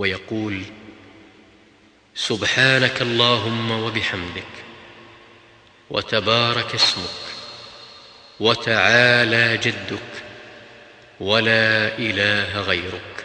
ويقول سبحانك اللهم وبحمدك وتبارك اسمك وتعالى جدك ولا إله غيرك